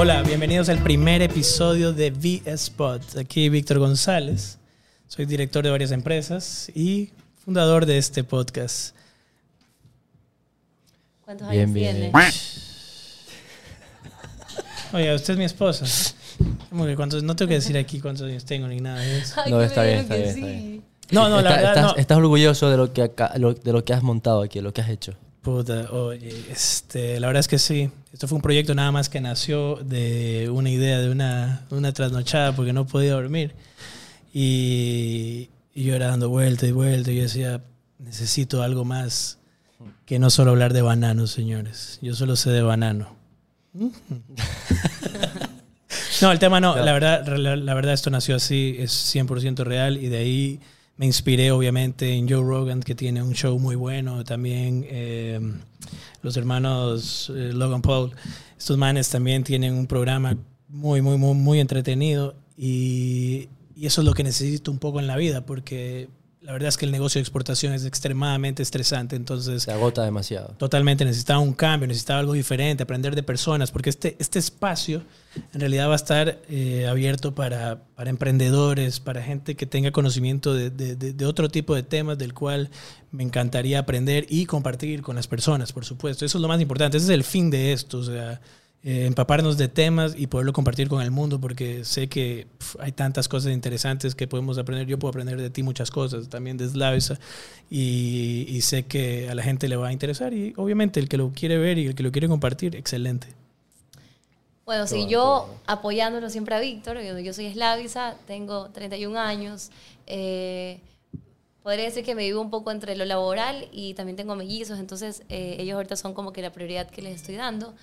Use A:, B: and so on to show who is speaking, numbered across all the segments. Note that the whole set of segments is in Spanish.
A: Hola, bienvenidos al primer episodio de V-Spot. Aquí Víctor González. Soy director de varias empresas y fundador de este podcast.
B: ¿Cuántos
C: Bien,
B: años
C: bien.
B: tiene?
A: Oye, usted es mi esposa. ¿Cómo que cuántos- no tengo que decir aquí cuántos años tengo ni nada de eso.
B: Ay,
C: No, está bien, está bien, está
B: sí.
C: bien.
A: No, no, la
C: Está-
A: verdad
C: estás,
A: no.
C: estás orgulloso de lo, que acá- lo- de lo que has montado aquí, lo que has hecho.
A: Puta, oye, este, la verdad es que sí. Esto fue un proyecto nada más que nació de una idea, de una, una trasnochada porque no podía dormir. Y, y yo era dando vuelta y vuelta y yo decía, necesito algo más que no solo hablar de bananos, señores. Yo solo sé de banano. No, el tema no. La verdad, la, la verdad esto nació así, es 100% real y de ahí me inspiré obviamente en Joe Rogan, que tiene un show muy bueno. También eh, los hermanos eh, Logan Paul. Estos manes también tienen un programa muy, muy, muy, muy entretenido y, y eso es lo que necesito un poco en la vida porque la verdad es que el negocio de exportación es extremadamente estresante. Entonces,
C: Se agota demasiado.
A: Totalmente, necesitaba un cambio, necesitaba algo diferente, aprender de personas, porque este, este espacio en realidad va a estar eh, abierto para, para emprendedores, para gente que tenga conocimiento de, de- de- de otro tipo de temas del cual me encantaría aprender y compartir con las personas, por supuesto. Eso es lo más importante, ese es el fin de esto, o sea, eh, empaparnos de temas y poderlo compartir con el mundo, porque sé que pf, hay tantas cosas interesantes que podemos aprender. Yo puedo aprender de ti muchas cosas, también de Slavisa, y, y sé que a la gente le va a interesar. Y obviamente el que lo quiere ver y el que lo quiere compartir, excelente.
B: Bueno, sí, yo apoyándolo siempre a Víctor, yo, yo soy eslavisa, tengo 31 años. eh, podría decir que me vivo un poco entre lo laboral y también tengo mellizos, entonces eh, ellos ahorita son como que la prioridad que les estoy dando.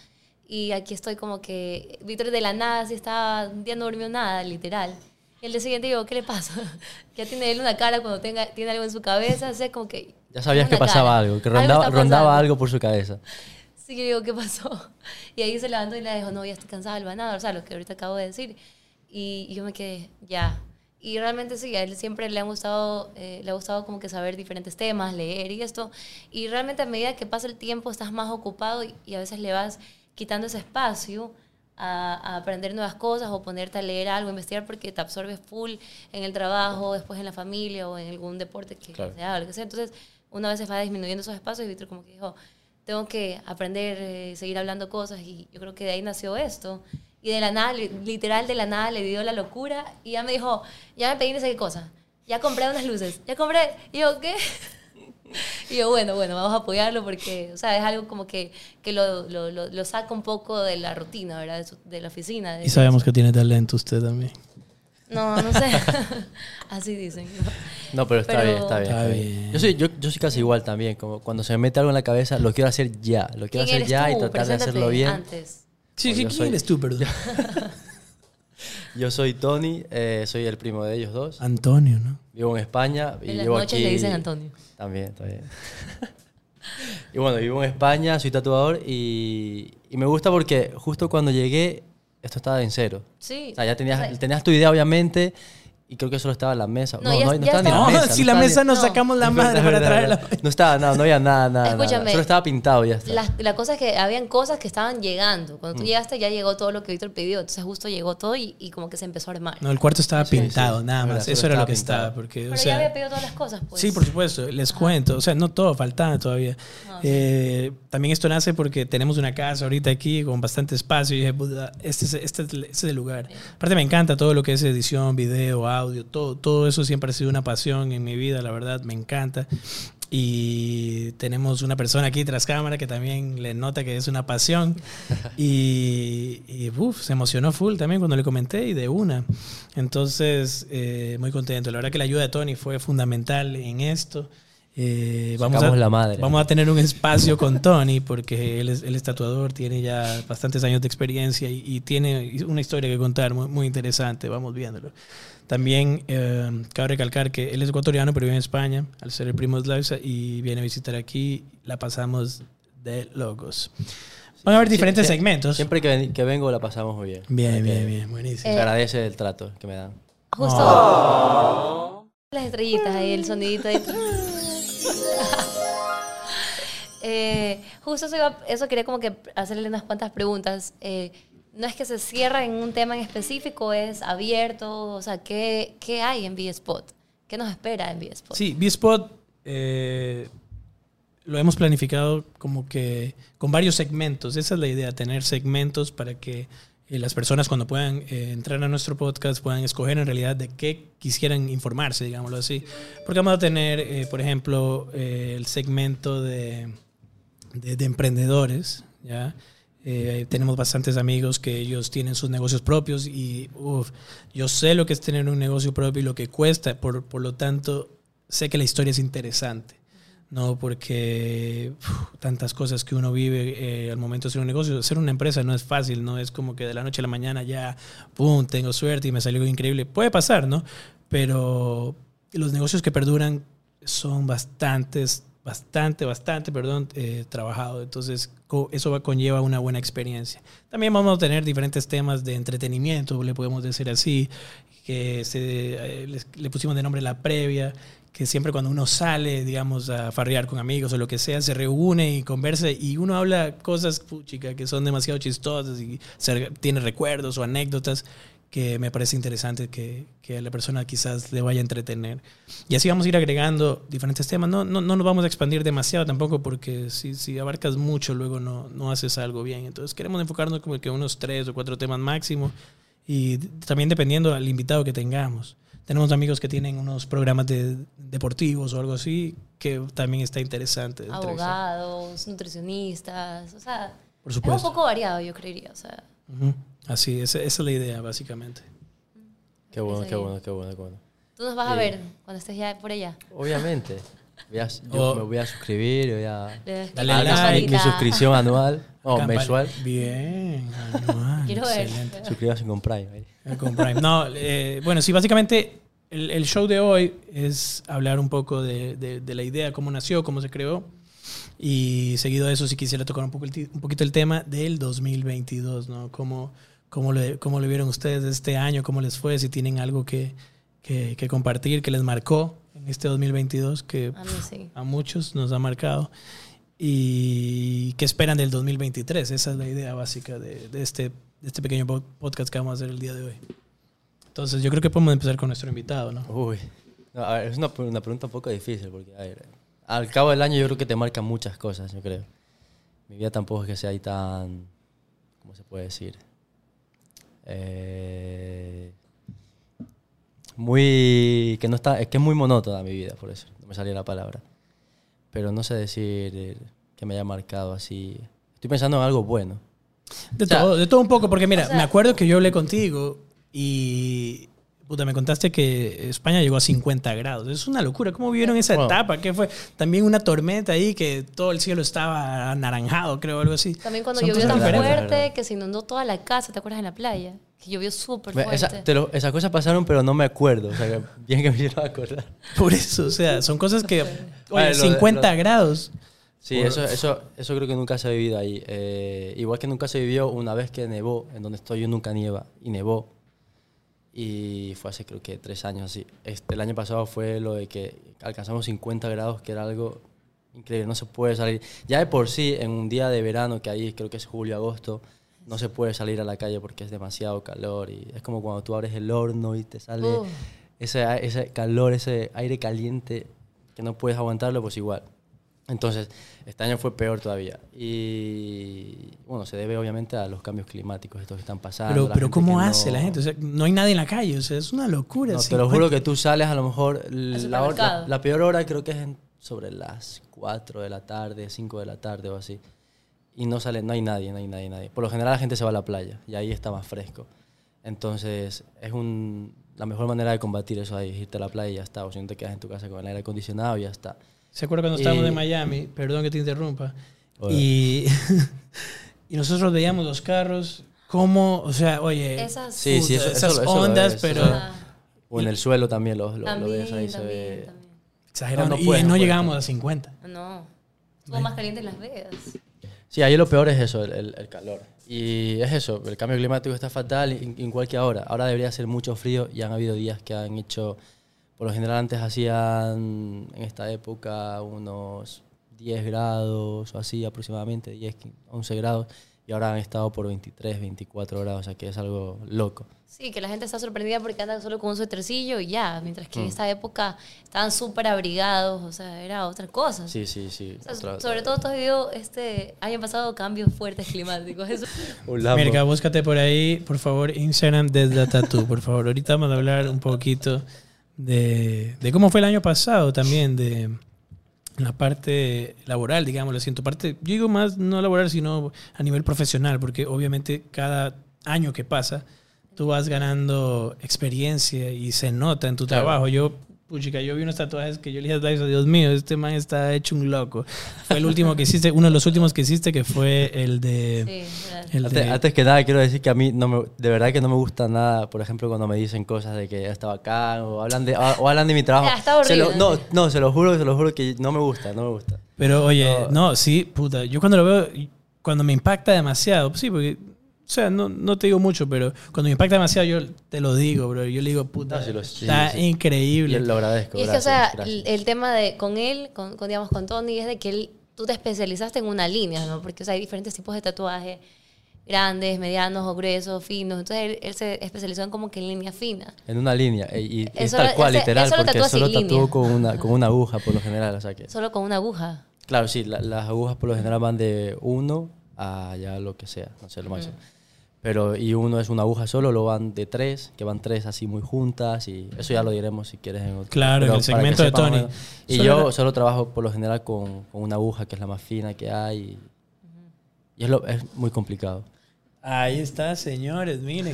B: Y aquí estoy como que, Víctor de la nada, si estaba, un día no durmió nada, literal. Y el día siguiente digo, ¿qué le pasa? ya tiene él una cara cuando tenga, tiene algo en su cabeza, o sea, como que...
C: Ya sabías que pasaba
B: cara.
C: algo, que
B: Algo
C: rondaba,
B: está
C: rondaba algo por su cabeza.
B: Sí, yo digo, ¿qué pasó? Y ahí se levantó y le dijo, no, ya estoy cansada del banado, o sea, lo que ahorita acabo de decir. Y, y yo me quedé, ya. Y realmente sí, a él siempre le, han gustado, eh, le ha gustado como que saber diferentes temas, leer y esto. Y realmente a medida que pasa el tiempo estás más ocupado y, y a veces le vas quitando ese espacio a, a aprender nuevas cosas o ponerte a leer algo, investigar porque te absorbes full en el trabajo, después en la familia o en algún deporte que
C: Claro.
B: se haga, lo que sea. Entonces, una vez se va disminuyendo esos espacios y Víctor como que dijo, tengo que aprender, eh, seguir hablando cosas y yo creo que de ahí nació esto. Y de la nada, li- literal de la nada le dio la locura y ya me dijo, ya me pedí no sé qué cosa, ya compré unas luces, ya compré. Y yo, ¿qué? Y yo, bueno, bueno, vamos a apoyarlo porque, o sea, es algo como que, que lo, lo, lo, lo saca un poco de la rutina, ¿verdad? De, su- de la oficina. de-
A: Y sabemos que tiene talento usted también.
B: No, no sé. Así dicen.
C: No, pero está
B: Pero-
C: bien, está bien.
A: Está.
C: Yo, soy, yo, yo soy casi igual también, como cuando se me mete algo en la cabeza, lo quiero hacer ya, lo quiero
B: ¿Quién
C: hacer
B: eres
C: ya y
B: tú?
C: tratar de hacerlo bien.
B: Antes.
A: Sí,
C: Pues
A: sí, ¿quién
C: soy-
A: eres tú, perdón?
C: Yo soy Tony, eh, soy el primo de ellos dos.
A: Antonio, ¿no?
C: Vivo en España y
B: En las
C: llevo
B: noches
C: aquí...
B: le dicen Antonio.
C: También, bien. y bueno, vivo en España, soy tatuador y, y me gusta porque justo cuando llegué, esto estaba en cero.
B: Sí.
C: O sea, ya tenías,
B: O sea,
C: tenías tu idea, obviamente, y creo que solo estaba la mesa.
B: No,
C: No,
B: ya-
C: no, no
B: ya
C: estaba ni la mesa.
A: si
C: no
A: la
C: estaba
A: mesa
C: ni-
A: nos
B: No.
A: sacamos la madre
C: verdad,
A: para
C: verdad,
A: traerla.
C: verdad. No estaba, no, no había nada, nada, nada.
B: Escúchame.
C: Solo estaba pintado ya está.
B: La, la cosa es que habían cosas que estaban llegando. Cuando tú
C: Mm.
B: llegaste ya llegó todo lo que Víctor pidió. Entonces justo llegó todo y, y como que se empezó a armar.
A: No, el cuarto estaba
C: Sí,
A: pintado,
C: sí.
A: nada
C: Verdad,
A: más.
C: solo
A: Eso era lo que
C: pintado.
A: estaba. Porque,
B: Pero
A: o
B: ya
A: sea,
B: había pedido todas las cosas, pues.
A: Sí, por supuesto, les cuento. O sea, no todo, faltaba todavía.
B: Ah,
A: Eh, también esto nace porque tenemos una casa ahorita aquí con bastante espacio y dije, "Puta, este es, este, es, este es el lugar. Aparte me encanta todo lo que es edición, video, audio, todo, todo eso siempre ha sido una pasión en mi vida, la verdad, me encanta. Y tenemos una persona aquí tras cámara que también le nota que es una pasión. Y, y, uf, se emocionó full también cuando le comenté y de una. Entonces, eh, muy contento. La verdad que la ayuda de Tony fue fundamental en esto. Eh, vamos, a,
C: la madre.
A: vamos a tener un espacio con Tony porque él es, él es tatuador, tiene ya bastantes años de experiencia y, y tiene una historia que contar muy, muy interesante. Vamos viéndolo. También eh, cabe recalcar que él es ecuatoriano, pero vive en España, al ser el primo de Slavisa, y viene a visitar aquí. La pasamos de locos. Van a haber diferentes segmentos.
C: Siempre que, ven- que vengo la pasamos muy bien.
A: Bien, bien, bien, buenísimo.
B: Eh,
C: agradece el trato que me dan.
B: Justo. Las estrellitas ahí, el sonidito ahí. Eh, justo eso, iba- eso quería como que hacerle unas cuantas preguntas. Eh, no es que se cierra en un tema en específico, es abierto. O sea, ¿qué, qué hay en B-Spot? ¿Qué nos espera en B-Spot?
A: Sí, B-Spot eh, lo hemos planificado como que con varios segmentos. Esa es la idea, tener segmentos para que eh, las personas cuando puedan eh, entrar a nuestro podcast puedan escoger en realidad de qué quisieran informarse, digámoslo así. Porque vamos a tener, eh, por ejemplo, eh, el segmento de, de, de emprendedores, ¿ya? Eh, tenemos bastantes amigos que ellos tienen sus negocios propios y uf, yo sé lo que es tener un negocio propio y lo que cuesta, por, por lo tanto sé que la historia es interesante. No, porque tantas cosas que uno vive eh, al momento de hacer un negocio. Hacer una empresa no es fácil, no es como que de la noche a la mañana ya, pum, tengo suerte y me salió increíble. Puede pasar, ¿no? Pero los negocios que perduran son bastantes, bastante, bastante, perdón, eh, trabajado. Entonces, eso va, conlleva una buena experiencia. También vamos a tener diferentes temas de entretenimiento, le podemos decir así, que se, eh, le pusimos de nombre la previa, que siempre cuando uno sale, digamos, a farrear con amigos o lo que sea, se reúne y conversa y uno habla cosas, puchica, que son demasiado chistosas y se- tiene recuerdos o anécdotas que me parece interesante que, que a la persona quizás le vaya a entretener. Y así vamos a ir agregando diferentes temas. No, no, no nos vamos a expandir demasiado tampoco porque si, si abarcas mucho luego no, no haces algo bien. Entonces queremos enfocarnos como que unos tres o cuatro temas máximo y también dependiendo del invitado que tengamos. Tenemos amigos que tienen unos programas de, deportivos o algo así que también está interesante.
B: Abogados, nutricionistas, o sea,
A: Por
B: es un
A: supuesto.
B: poco variado, yo creería. O sea,
A: Ujú. Así, esa, esa es la idea básicamente.
C: Qué bueno, qué bueno, qué bueno, qué bueno.
B: tú nos vas a
C: Sí.
B: ver cuando estés ya por allá.
C: Obviamente. Voy a- yo
A: Oh.
C: me voy a suscribir, voy a...
A: Dale
B: a
A: like.
C: Mi suscripción anual, o
A: Campana-
C: mensual.
A: Bien. anual,
B: Quiero ver.
A: excelente.
C: Suscríbase con Prime.
A: Eh, Con Prime. No, eh, bueno, sí, básicamente el, el show de hoy es hablar un poco de, de- de la idea, cómo nació, cómo se creó. Y seguido de eso, si quisiera tocar un, poco el un poquito el tema del 2022, ¿no? Cómo, cómo, le, cómo le vieron ustedes este año, cómo les fue, si tienen algo que, que, que compartir, que les marcó en este 2022, que
B: A mí sí.
A: a muchos nos ha marcado. ¿Y qué esperan del 2023? Esa es la idea básica de, de este, de este pequeño po- podcast que vamos a hacer el día de hoy. Entonces, yo creo que podemos empezar con nuestro invitado, ¿no?
C: Uy. No, a ver, es una, una pregunta un poco difícil porque, a ver, al cabo del año yo creo que te marcan muchas cosas, yo creo. Mi vida tampoco es que sea ahí tan, ¿cómo se puede decir? Eh, muy, que no está, es que es muy monótona mi vida, por eso, no me salía la palabra. Pero no sé decir eh, que me haya marcado así. Estoy pensando en algo bueno.
A: De,
C: O sea,
A: todo, de todo un poco, porque mira,
B: o sea-
A: me acuerdo que yo hablé contigo y puta, me contaste que España llegó a 50 grados. Es una locura. ¿Cómo vivieron esa
C: Wow.
A: etapa? ¿Qué fue? También una tormenta ahí que todo el cielo estaba anaranjado, creo, algo así.
B: También cuando
A: Son
B: llovió tan fuerte que se inundó toda la casa, ¿te acuerdas en la playa? Que llovió súper fuerte.
C: esa- lo- esas cosas pasaron, pero no me acuerdo. O sea, que bien que me hicieron acordar.
A: Por eso, o sea, son cosas que... Oye,
C: lo de-
A: 50
C: lo-
A: grados.
C: Sí,
A: Por-
C: eso, eso, eso creo que nunca se ha vivido ahí. Eh, igual que nunca se vivió una vez que nevó, en donde estoy yo nunca nieva, y nevó. Y fue hace creo que tres años así. Este, el año pasado fue lo de que alcanzamos 50 grados, que era algo increíble, no se puede salir. Ya de por sí, en un día de verano, que ahí creo que es julio, agosto, no se puede salir a la calle porque es demasiado calor. Y es como cuando tú abres el horno y te sale ese, ese calor, ese aire caliente que no puedes aguantarlo, pues igual. Entonces, este año fue peor todavía. Y bueno, se debe obviamente a los cambios climáticos, estos que están pasando.
A: Pero, pero ¿cómo hace
C: no-
A: la gente? O sea, no hay nadie en la calle. O sea, es una locura.
C: No, te lo
A: 50.
C: juro que tú sales a lo mejor. La, hora- la, la peor hora creo que es en- sobre las 4 de la tarde, 5 de la tarde o así. Y no sale, no hay nadie, no hay nadie, nadie. Por lo general la gente se va a la playa y ahí está más fresco. Entonces, es un, la mejor manera de combatir eso ahí, es irte a la playa y ya está. O si no te quedas en tu casa con el aire acondicionado y ya está.
A: ¿Se acuerda cuando estábamos
C: Y-
A: en Miami? Perdón que te interrumpa. Y, y nosotros veíamos los carros, como, o sea, oye,
B: Esas,
C: Sí, sí, eso-
A: esas
C: eso
A: ondas,
C: ves,
A: pero
C: eso lo-
B: Ah,
C: O en el suelo también lo, lo, lo
B: también,
C: ves ahí, se
B: también,
C: ve.
B: también.
A: exagerado.
C: no, no
A: y
C: puedes,
A: no,
C: no puedes,
A: llegábamos
C: no.
A: a 50.
B: No. Estuvo más caliente en Las Vegas.
C: Sí, ahí lo peor es eso, el, el- el calor. Y es eso, el cambio climático está fatal, in- igual que ahora. Ahora debería hacer mucho frío y han habido días que han hecho, por lo general antes hacían en esta época unos 10 grados o así aproximadamente, 10, 11 grados. y ahora han estado por 23, 24 grados, o sea que es algo loco.
B: Sí, que la gente está sorprendida porque andan solo con un suétercillo y ya, mientras
C: Mm.
B: que en esta época estaban súper abrigados, o sea, era otra cosa.
C: Sí, sí, sí.
B: O sea,
C: otra-
B: sobre todo tú has vivido este año pasado cambios fuertes climáticos.
A: Mirka, búscate por ahí, por favor, Instagram desde Tattoo, por favor. Ahorita vamos a hablar un poquito de, de cómo fue el año pasado también, de la parte laboral, digámoslo así. En tu parte, yo digo más no laboral, sino a nivel profesional, porque obviamente cada año que pasa, tú vas ganando experiencia y se nota en tu
C: Claro.
A: trabajo. Yo, puchica, yo vi unos tatuajes que yo le dije a Dios mío, este man está hecho un loco. Fue el último que hiciste, uno de los últimos que hiciste, que fue el de...
B: Sí,
C: Antes,
A: de-
C: antes que nada, quiero decir que a mí no me, de verdad que no me gusta nada, por ejemplo, cuando me dicen cosas de que ya está bacán o hablan de, o hablan de mi trabajo.
B: Ya, está
C: Se lo-
B: horrible.
C: no, no, se lo juro, se lo juro que no me gusta, no me gusta.
A: Pero oye,
C: No.
A: no, sí, puta. Yo cuando lo veo, cuando me impacta demasiado, sí, porque, o sea, no, no te digo mucho, pero cuando me impacta demasiado, yo te lo digo, bro. Yo le digo, puta,
C: No, sí
A: está
C: sí.
A: increíble.
C: Y lo agradezco.
B: Y es que, o sea,
C: gracias.
B: el, tema de con él, con, con, digamos, con Tony, es de que él, tú te especializaste en una línea, ¿no? Porque, o sea, hay diferentes tipos de tatuajes, grandes, medianos o gruesos, finos. Entonces, él, él se especializó en como que en línea fina.
C: En una línea, eh, y, y es tal cual,
B: ese-
C: literal,
B: eso lo
C: porque solo tatúo con una, con una aguja por lo general, o sea que...
B: Solo con una aguja.
C: Claro, sí, la- las agujas por lo general van de uno a ya lo que sea, no sé, lo máximo. Pero, y uno es una aguja solo, lo van de tres, que van tres así muy juntas, y eso ya lo diremos si quieres en otro.
A: Claro, en
C: pero
A: el
C: para que
A: segmento de Tony.
C: menos. Y
A: Solo
C: yo
A: era-
C: solo trabajo por lo general con, con una aguja, que es la más fina que hay, y, y es, lo, es muy complicado.
A: Ahí está, señores, miren.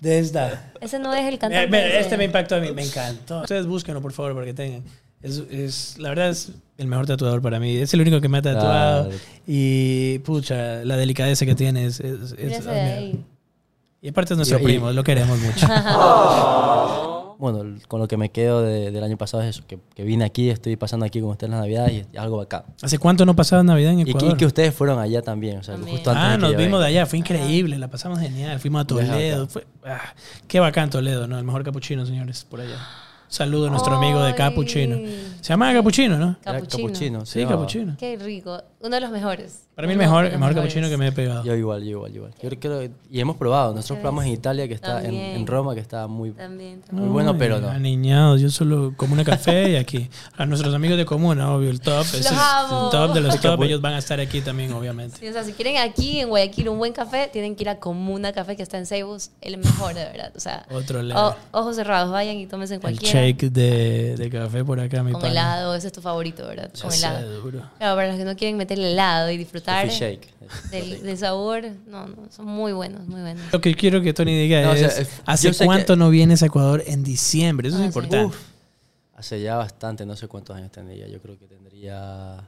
A: Desde.
B: Ese no es el cantante. de-
A: este me impactó a mí, me encantó. Ustedes búsquenlo, por favor, para que tengan. Es, es- la verdad es el mejor tatuador para mí. Es el único que me ha tatuado.
C: Claro.
A: Y, pucha, la delicadeza que tiene es... es- es- y aparte es nuestro
C: Y- y-
A: primo, lo queremos mucho.
C: Bueno, con lo que me quedo de- del año pasado es eso, que, que vine aquí, estoy pasando aquí con ustedes la Navidad y es algo bacán.
A: ¿Hace cuánto no pasaba Navidad en
C: Y que,
A: Ecuador?
C: y que ustedes fueron allá también, o sea,
B: También.
C: justo antes
A: Ah,
C: de
A: nos vimos de allá, fue increíble, la pasamos genial. Fuimos a Toledo.
C: acá.
A: Fue, ah, qué bacán Toledo, ¿no? El mejor capuchino, señores, por allá. Saludo a nuestro amigo de. Capuchino. Se llama Capuchino, ¿no?
B: Capuchino.
A: Sí. Capuchino.
B: Qué rico. Uno de los mejores.
A: Para mí el mejor, el mejor capuchino que me he pegado.
C: Yo igual, yo igual, yo igual. Yo creo, y hemos probado, nosotros probamos en Italia, que está en, en Roma, que está muy...
B: También, también.
C: Muy bueno, pero no.
A: Aniñados, yo solo como una café y aquí. A nuestros amigos de Comuna, obvio, el top. es
B: amo.
A: el top de los top. Ellos van a estar aquí también, obviamente.
B: Sí, o sea, si quieren aquí en Guayaquil un buen café, tienen que ir a Comuna Café que está en Ceibus, el mejor, de verdad. O sea,
A: Otro
B: o- ojos cerrados, vayan y tómense en
A: El
B: cualquiera.
A: shake de, de café por acá, mi
B: con
A: pana.
B: helado, ese es tu favorito, ¿verdad? Con helado.
A: duro.
B: Claro, para los que no quieren meterle helado y disfrutar
C: Coffee shake.
B: del, del sabor, no, no, son muy buenos, muy buenos.
A: Lo que quiero que Tony diga
C: No, o sea,
A: es,
C: es-
A: ¿hace cuánto
C: que-
A: no vienes a Ecuador en diciembre? Eso
B: Ah,
A: es
B: sí.
A: importante.
C: Uf, hace ya bastante, no sé cuántos años tendría, yo creo que tendría...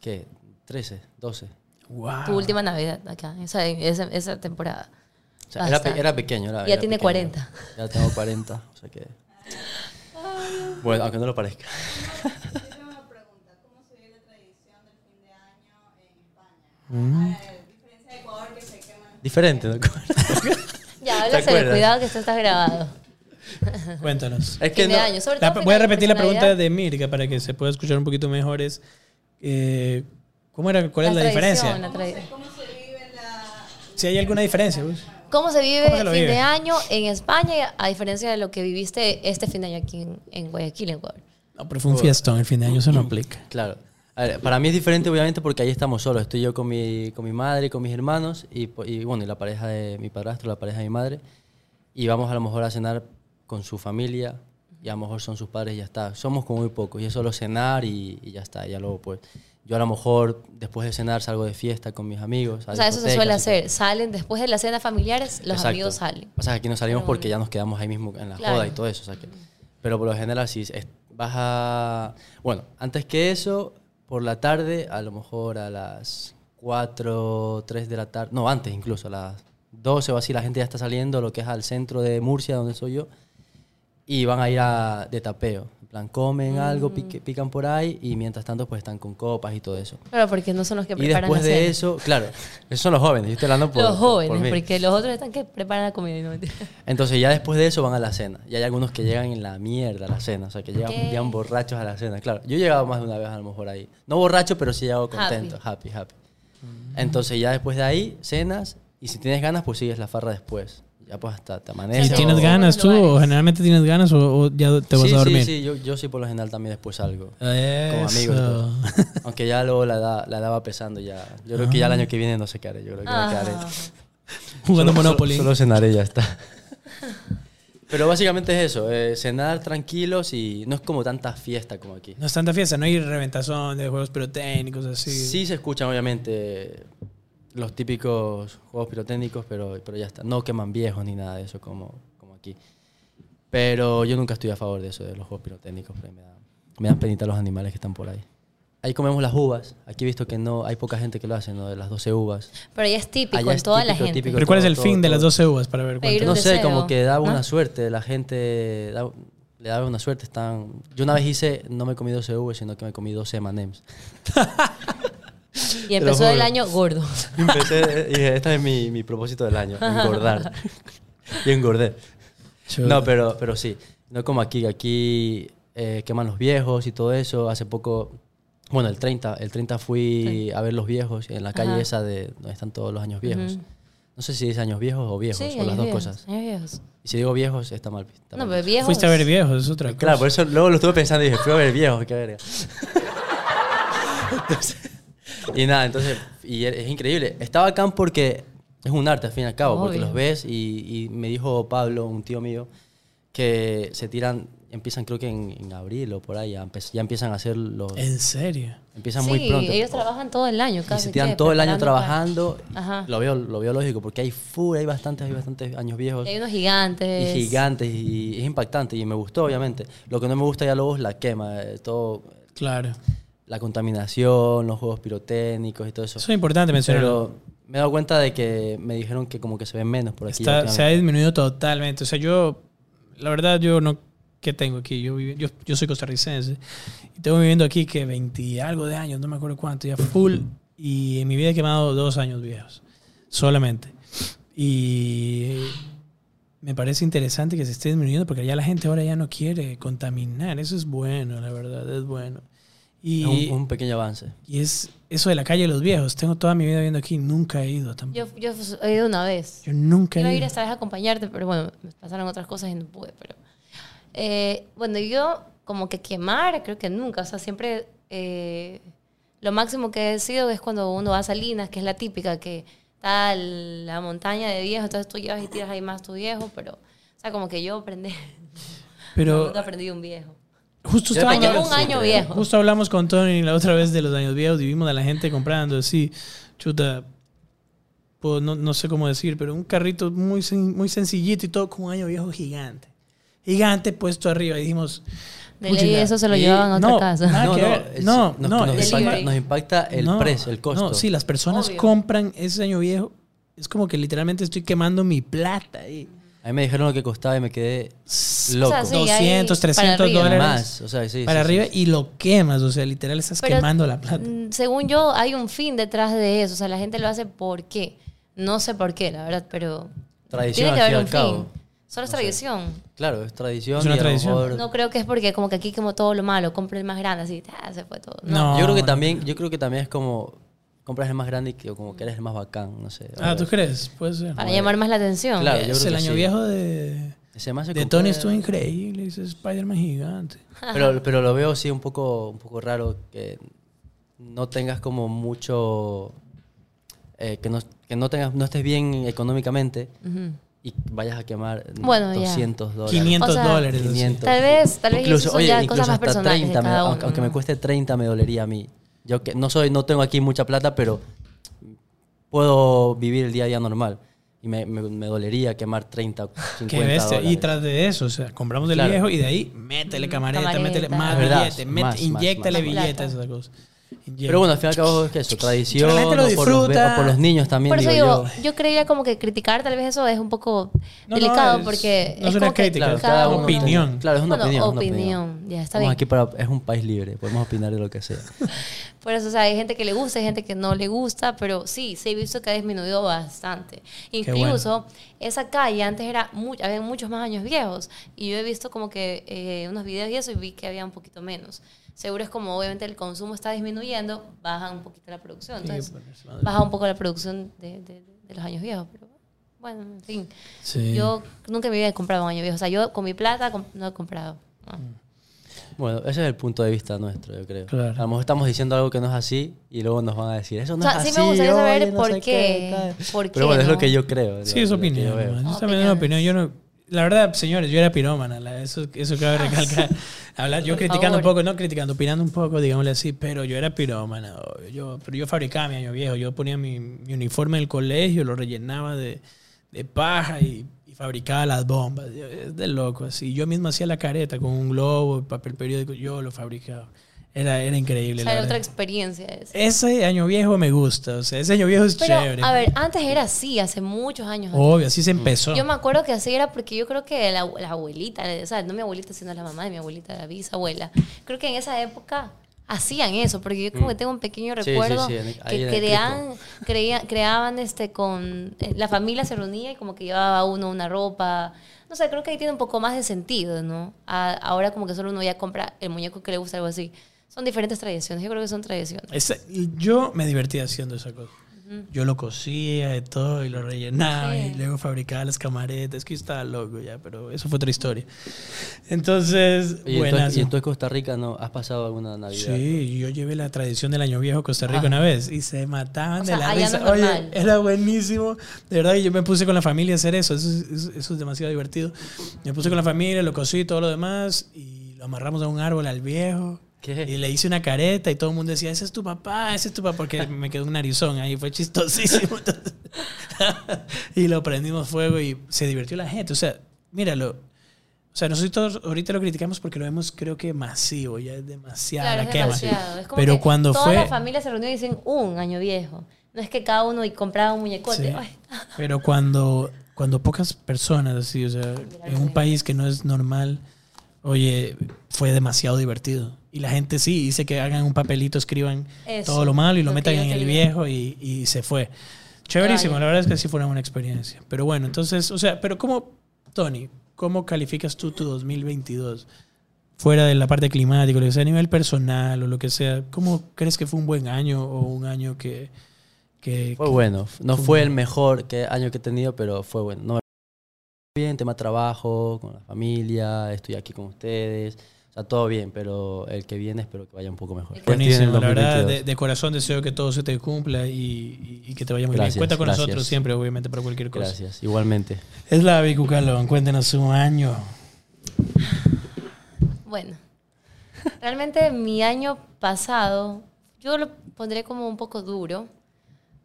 C: ¿Qué? ¿13? ¿12?
A: Wow.
B: Tu última Navidad acá, esa, esa, esa temporada.
C: O sea, era, era pequeño. Era,
B: Ya
C: era
B: tiene
C: pequeño.
B: 40.
C: Ya tengo 40, o sea que... Bueno, aunque no lo parezca. Diferente, ¿no?
B: Ya, háblase de cuidado que esto está grabado.
A: Cuéntanos.
C: Es que
B: Fin de
C: no-
B: año, sobre
A: La-
B: todo
A: voy a repetir la pregunta de Mirka para que se pueda escuchar un poquito mejor. Es, eh, ¿cómo era, ¿Cuál es la diferencia?
B: la tradi-
A: Si hay alguna diferencia. pues.
B: ¿Cómo se vive
A: ¿Cómo se
B: el fin
A: vive?
B: de año en España a diferencia de lo que viviste este fin de año aquí en, en Guayaquil, en Ecuador?
A: No, pero fue un fiestón el fin de año, eso no aplica.
C: Claro. Ver, para mí es diferente, obviamente, porque ahí estamos solos. Estoy yo con mi, con mi madre, con mis hermanos y, y, bueno, y la pareja de mi padrastro, la pareja de mi madre. Y vamos a lo mejor a cenar con su familia y a lo mejor son sus padres y ya está. Somos como muy pocos y es solo cenar y, y ya está. Ya luego, pues, yo a lo mejor después de cenar salgo de fiesta con mis amigos.
B: O sea, eso se suele hacer. Salen después de las cenas familiares, los
C: Exacto.
B: amigos salen.
C: O sea, aquí nos salimos porque ya nos quedamos ahí mismo en la
B: Claro.
C: joda y todo eso. o sea que- pero por lo general, si es- vas a... Bueno, antes que eso, por la tarde, a lo mejor a las 4, 3 de la tarde, no, antes incluso, a las 12 o así, la gente ya está saliendo, lo que es al centro de Murcia, donde soy yo, y van a ir a, de tapeo. En plan, comen algo, pique- pican por ahí, y mientras tanto, pues están con copas y todo eso.
B: Claro, porque no son los que
C: Y
B: preparan
C: después
B: la
C: de
B: cena.
C: eso, claro, esos son los jóvenes, yo estoy hablando por,
B: los
C: por- por
B: jóvenes,
C: mí.
B: porque los otros están que preparan la comida. y No.
C: Entonces ya después de eso van a la cena. Y hay algunos que llegan en la mierda a la cena. O sea, que llegan, borrachos a la cena. Claro, yo he llegado más de una vez a lo mejor ahí. No borracho, pero sí he llegado contento. Happy, happy. Entonces ya después de ahí, cenas, y si tienes ganas, pues sigues la farra después. Ya pues hasta te
A: Si
C: amanece.
B: Sí,
A: tienes
C: o-
A: ganas tú, o generalmente tienes ganas, o, o ya te vas
C: sí,
A: a dormir.
C: Sí, sí, yo, yo sí por lo general también después salgo. Como
A: Eso.
C: amigos. y todo. Aunque ya luego la edad, la edad va pesando ya. Yo creo que ya el año que viene no sé qué haré. Yo creo que me quedaré.
B: Ah.
A: Jugando
C: Solo-
A: Monopoly.
C: Solo, solo cenaré y ya está. Pero básicamente es eso, eh, cenar tranquilos y no es como tanta fiesta como aquí.
A: No es tanta fiesta, no hay reventazón de juegos pirotécnicos así.
C: Sí se escuchan obviamente los típicos juegos pirotécnicos, pero, pero ya está. No queman viejos ni nada de eso como, como aquí. Pero yo nunca estoy a favor de eso, de los juegos pirotécnicos. porque Me, da- me dan penita los animales que están por ahí. Ahí comemos las uvas. Aquí he visto que no hay poca gente que lo hace, ¿no? De las 12 uvas.
B: Pero ya es típico
C: Allá
B: en
C: es
B: toda la
C: típico,
B: gente.
C: típico.
A: Pero ¿cuál es
C: todo,
A: el
C: todo,
A: fin de las
C: todo.
A: 12 uvas para ver cuánto?
C: No sé,
B: deseo,
C: como que daba
B: ¿no?
C: una suerte, la gente da- le daba una suerte. Están... Yo una vez hice, no me comí 12 uvas, sino que me comí 12 M&M's.
B: Y empezó el año gordo.
C: Empecé y dije, este es mi, mi propósito del año, engordar. y engordé. No, pero, pero sí, no como aquí, aquí eh, queman los viejos y todo eso. Hace poco, bueno, el 30, el 30 fui a ver los viejos en la calle
B: Ajá.
C: esa de donde están todos los años viejos.
B: Ujú.
C: No sé si dice años viejos o viejos,
B: Sí,
C: o las dos
B: viejos,
C: cosas.
B: años viejos.
C: Y si digo viejos, está mal. está
B: No,
C: mal
B: pero viejos.
A: Fuiste a ver viejos, es otra cosa.
C: Claro, por eso luego lo estuve pensando y dije, fui a ver viejos, qué verga. Entonces, y nada, entonces, y es increíble. Está bacán porque es un arte al fin y al cabo, porque
B: Obvio.
C: los ves y, y me dijo Pablo, un tío mío, que se tiran, empiezan creo que en, en abril o por ahí, ya, empe- ya empiezan a hacer los...
A: ¿En serio?
C: Empiezan
B: sí,
C: muy pronto.
B: ellos trabajan todo el año
C: y
B: casi.
C: se tiran todo el año trabajando.
B: Ajá.
C: Lo veo, lo veo lógico, porque hay full, hay bastantes, hay bastantes años viejos.
B: para- Y hay unos gigantes.
C: Y gigantes, y es impactante, y me gustó, obviamente. Lo que no me gusta ya luego es la quema, eh, todo,
A: Claro.
C: La contaminación, los juegos pirotécnicos y todo eso.
A: Eso es importante mencionarlo.
C: Pero me he dado cuenta de que me dijeron que como que se ven menos por aquí.
A: Está- se ha disminuido totalmente. O sea, yo, la verdad, yo no, ¿qué tengo aquí? Yo, yo, yo soy costarricense y tengo viviendo aquí que 20 y algo de años, no me acuerdo cuánto, ya full. Y en mi vida he quemado dos años viejos, solamente. Y me parece interesante que se esté disminuyendo porque ya la gente ahora ya no quiere contaminar. Eso es bueno, la verdad, es bueno. Y,
C: Es un, un pequeño avance.
A: y es eso de la calle de los viejos. Tengo toda mi vida viviendo aquí, nunca he ido tampoco.
B: Yo, yo he ido una vez.
A: Yo nunca
B: Iba a
A: he
B: ir
A: ido.
B: esta vez a acompañarte, pero bueno, me pasaron otras cosas y no pude. Pero Eh, bueno, yo como que quemar, creo que nunca. O sea, siempre eh, lo máximo que he sido es cuando uno va a Salinas, que es la típica, que está la montaña de viejos, entonces tú llevas y tiras ahí más tu viejo, pero, o sea, como que yo aprendí.
A: Pero
B: nunca aprendí un viejo.
A: Justo
B: un año viejo.
A: Hablamos con Tony la otra vez de los años viejos y vimos a la gente comprando así, chuta, pues no, no sé cómo decir, pero un carrito muy, sen- muy sencillito y todo con un año viejo gigante. Gigante puesto arriba. Y dijimos,
B: De eso se lo
C: Y-
B: llevaban a otra
A: no,
B: casa.
C: no, no, es-
A: No,
C: nos,
A: no,
C: nos,
A: es-
C: impacta,
B: Delivery.
C: nos impacta el
A: no,
C: precio, el costo.
A: No, sí, las personas
B: Obvio.
A: compran ese año viejo. Es como que literalmente estoy quemando mi plata ahí.
C: A mí me dijeron lo que costaba y me quedé loco.
B: O sea, sí, hay
A: 200,
B: para
A: 300
B: arriba.
A: dólares.
C: Más, o sea, sí,
A: para
C: sí,
A: arriba
C: sí.
A: y lo quemas. O sea, literal estás
B: Pero,
A: quemando la plata.
B: mm, Según yo, hay un fin detrás de eso. O sea, la gente lo hace por qué. No sé por qué, la verdad, pero
C: Tradición,
B: tiene que
C: al fin
B: haber
C: y
B: un
C: al cabo.
B: fin. Solo es tradición.
C: Claro, es tradición.
A: Es una
C: y
A: tradición.
C: mejor-
B: No creo que es porque como que aquí como todo lo malo, compre el más grande, así, ah, se fue todo. No.
A: No.
C: yo creo que también, yo creo que también es como compras el más grande y que como que eres el más bacán, no sé.
A: Ah, ¿tú crees? Puede ser.
B: Para llamar más la atención.
C: Claro, yo
A: Es
C: creo
A: el
C: que
A: año
C: sí.
A: viejo de,
C: Ese más se
A: de Tony estuvo increíble. Ese Spider-Man gigante.
C: Pero, pero lo veo sí un poco, un poco raro que no tengas como mucho, eh, que, no, que no tengas, no estés bien económicamente
B: Ujú.
C: y vayas a quemar
B: Bueno, ya.
C: 200 dólares.
A: 500
B: O sea,
A: dólares. así.
C: 500.
B: Tal vez, tal vez
C: incluso,
B: eso son
C: oye,
B: ya
C: incluso
B: cosas más
C: hasta
B: personales
C: 30,
B: de
C: me-
B: cada
C: aunque,
B: uno.
C: aunque me cueste 30 me dolería a mí. Yo que no soy, no tengo aquí mucha plata, pero puedo vivir el día a día normal. Y me, me, me dolería quemar 30, 50
A: Qué bestia.
C: dólares.
A: Y tras de eso, o sea, compramos el
C: Claro.
A: viejo y de ahí métele camareta,
B: Camareta.
A: métele más
C: verdad,
A: billete,
C: más, más.
A: billetes, esas cosas. Inyecta.
C: Pero bueno, al fin y al cabo es que eso, tradición,
A: lo
C: por los, o por los niños también,
B: Por eso
C: digo
B: digo,
C: yo.
B: yo creía como que criticar tal vez eso es un poco
A: No, no,
B: delicado
A: es-
B: porque
A: no es una crítica,
C: Claro,
B: cada
C: cada
B: uno-
C: uno
A: opinión.
C: Claro, es una
B: Bueno,
C: opinión. es una
B: opinión, ya está bien.
C: aquí para, es un país libre, podemos opinar de lo que sea.
B: Por eso, o sea, hay gente que le gusta, hay gente que no le gusta, pero sí, sí he visto que ha disminuido bastante. Incluso esa calle antes era mu había muchos más años viejos y yo he visto como que eh, unos videos y eso y vi que había un poquito menos. Seguro es como obviamente el consumo está disminuyendo, baja un poquito la producción. Entonces,
A: más-
B: baja un poco la producción de, de- de los años viejos. Pero bueno, en fin.
A: Sí.
B: Yo nunca vida he comprado un año viejo. O sea, yo con mi plata no he comprado. No.
C: Bueno, ese es el punto de vista nuestro, yo creo.
A: Claro.
C: A lo mejor estamos diciendo algo que no es así y luego nos van a decir, eso no
B: O sea,
C: es
B: sí
C: así.
B: me gustaría saber
C: oye, no
B: por qué,
C: tal".
B: por
C: Pero bueno,
B: qué
C: es lo
B: no.
C: que yo creo.
A: Sí, es
C: yo
A: opinión. Yo también
B: opiniones.
A: opinión. Yo no, la verdad, señores, yo era pirómana. la- Eso, eso cabe recalcar. Hablar, yo criticando un poco, no criticando, opinando un poco, digámosle así, pero yo era pirómana. Yo, pero yo fabricaba mi año viejo. Yo ponía mi, mi uniforme en el colegio, lo rellenaba de, de paja y, y fabricaba las bombas. Es de loco, así. Yo mismo hacía la careta con un globo, papel periódico, yo lo fabricaba. Era, era
B: O
A: increíble.
B: sea,
A: la
B: era otra experiencia. esa.
A: Ese año viejo me gusta, o sea, ese año viejo es
B: Pero,
A: chévere.
B: a ver, antes era así, hace muchos años.
A: Obvio, así se empezó.
B: Yo me acuerdo que así era porque yo creo que la, la abuelita, o sea, no mi abuelita, sino la mamá de mi abuelita, la bisabuela, creo que en esa época hacían eso, porque yo como que tengo un pequeño
C: Sí, sí,
B: recuerdo
C: sí, en- ahí
B: que crean, creía- creaban este con... eh, La familia se reunía y como que llevaba uno una ropa... No sé, creo que ahí tiene un poco más de sentido, ¿no? A- ahora como que solo uno ya compra el muñeco que le gusta, algo así. Son diferentes tradiciones, yo creo que son tradiciones.
A: Esa- yo me divertía haciendo esa cosa. Yo lo cosía y todo y lo rellenaba
B: Sí.
A: y luego fabricaba las camaretas. Es que yo estaba loco ya, pero eso fue otra historia. Entonces,
C: Oye, ¿y
A: buenas.
C: tú, y tú en Costa Rica no has pasado alguna Navidad?
A: Sí, yo llevé la tradición del Año Viejo a Costa Rica
C: Ah.
A: una vez y se mataban
B: O
A: de
B: sea,
A: la
B: allá no
A: risa.
B: es
A: Oye, era buenísimo. De verdad, que yo me puse con la familia a hacer eso. Eso es, eso- eso es demasiado divertido. Me puse con la familia, lo cosí, todo lo demás y lo amarramos a un árbol al viejo.
C: ¿Qué?
A: Y le hice una careta y todo el mundo decía, ese es tu papá, ese es tu papá, porque me quedó un narizón ahí, fue chistosísimo. Entonces, y lo prendimos fuego y se divirtió la gente. O sea, míralo. O sea, nosotros ahorita lo criticamos porque lo vemos, creo que masivo, ya es demasiada
B: Claro,
A: la
B: es
A: quema.
B: demasiado. Es como
A: Pero
B: que
A: cuando
B: toda
A: fue.
B: la familia se reunió y dicen un año viejo. No es que cada uno y compraba un muñecote.
A: Sí. Pero cuando, cuando pocas personas, así, o sea, en un país que no es normal, oye, fue demasiado divertido. Y la gente sí, dice que hagan un papelito, escriban
B: Eso,
A: todo lo malo y lo, metan en el viejo y, y se fue. Chéverísimo, la verdad es que sí fue una buena experiencia. Pero bueno, entonces, o sea, pero ¿cómo, Tony, cómo calificas tú tu 2022? Fuera de la parte climática, lo que sea, a nivel personal o lo que sea, ¿cómo crees que fue un buen año o un año que... que
C: Fue
A: que-
C: bueno. No
A: Fue
C: el mejor que, año que he tenido, pero fue bueno. No, bien, tema trabajo, con la familia, estoy aquí con ustedes. O sea, todo bien, pero el que viene espero que vaya un poco mejor.
B: Buenísimo,
A: Buenísimo, la verdad,
C: 2022.
A: de, de corazón deseo que todo se te cumpla y, y- y que te vaya muy
C: Gracias,
A: bien. Cuenta con
C: gracias.
A: nosotros siempre, obviamente, para cualquier cosa.
C: Gracias, igualmente.
A: Es la Vicu Calón, cuéntenos su año.
B: Bueno, realmente mi año pasado, yo lo pondré como un poco duro.